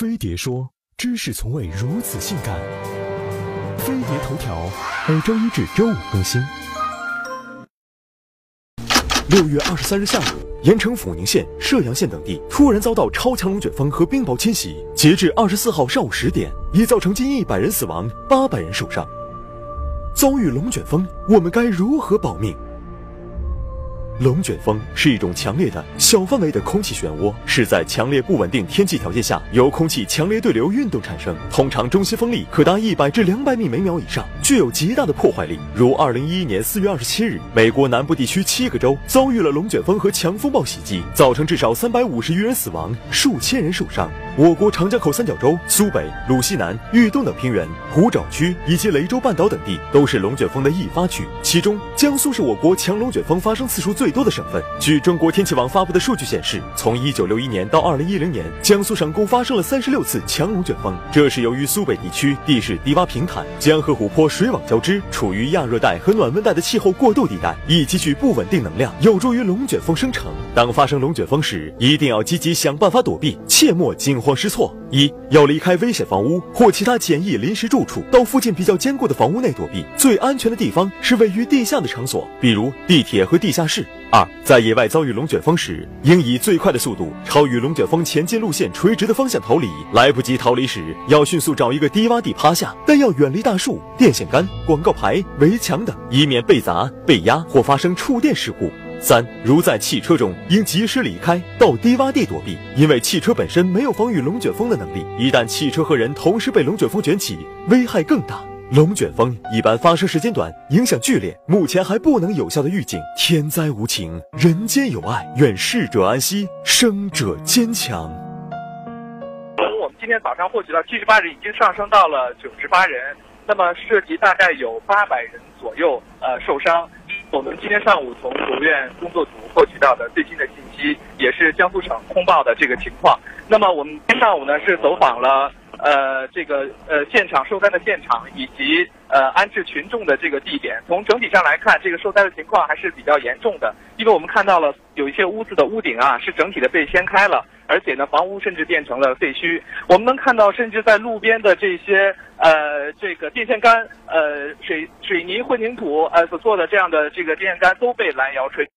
飞碟说：知识从未如此性感。飞碟头条每周一至周五更新。六月二十三日下午，盐城阜宁县、射阳县等地突然遭到超强龙卷风和冰雹侵袭，截至二十四号上午十点，已造成近一百人死亡，八百人受伤。遭遇龙卷风，我们该如何保命？龙卷风是一种强烈的小范围的空气漩涡，是在强烈不稳定天气条件下由空气强烈对流运动产生，通常中心风力可达一百至两百米每秒以上，具有极大的破坏力。如二零一一年四月二十七日，美国南部地区七个州遭遇了龙卷风和强风暴袭击，造成至少三百五十余人死亡，数千人受伤。我国长江口三角洲、苏北、鲁西南、豫东等平原、湖沼区以及雷州半岛等地都是龙卷风的易发区，其中江苏是我国强龙卷风发生次数最多的省份。据中国天气网发布的数据显示，从一九六一年到二零一零年，江苏省共发生了三十六次强龙卷风。这是由于苏北地区地势低洼平坦，江河湖泊水网交织，处于亚热带和暖温带的气候过渡地带，易积聚不稳定能量，有助于龙卷风生成。当发生龙卷风时，一定要积极想办法躲避，切莫惊慌失措。一要离开危险房屋或其他简易临时住处，到附近比较坚固的房屋内躲避。最安全的地方是位于地下的场所，比如地铁和地下室。二，在野外遭遇龙卷风时，应以最快的速度朝与龙卷风前进路线垂直的方向逃离。来不及逃离时，要迅速找一个低洼地趴下，但要远离大树、电线杆、广告牌、围墙等，以免被砸、被压或发生触电事故。三，如在汽车中，应及时离开，到低洼地躲避，因为汽车本身没有防御龙卷风的能力，一旦汽车和人同时被龙卷风卷起，危害更大。龙卷风一般发生时间短，影响剧烈，目前还不能有效的预警。天灾无情，人间有爱，愿逝者安息，生者坚强。从我们今天早上获取到七十八人，已经上升到了九十八人，那么涉及大概有八百人左右呃受伤。我们今天上午从国务院工作组获取到的最新的信息，也是江苏省通报的这个情况。那么我们今天上午呢是走访了。呃，这个呃，现场受灾的现场以及呃安置群众的这个地点，从整体上来看，这个受灾的情况还是比较严重的。因为我们看到了有一些屋子的屋顶啊是整体的被掀开了，而且呢房屋甚至变成了废墟。我们能看到，甚至在路边的这些呃这个电线杆，呃水水泥混凝土呃所做的这样的这个电线杆都被拦腰吹。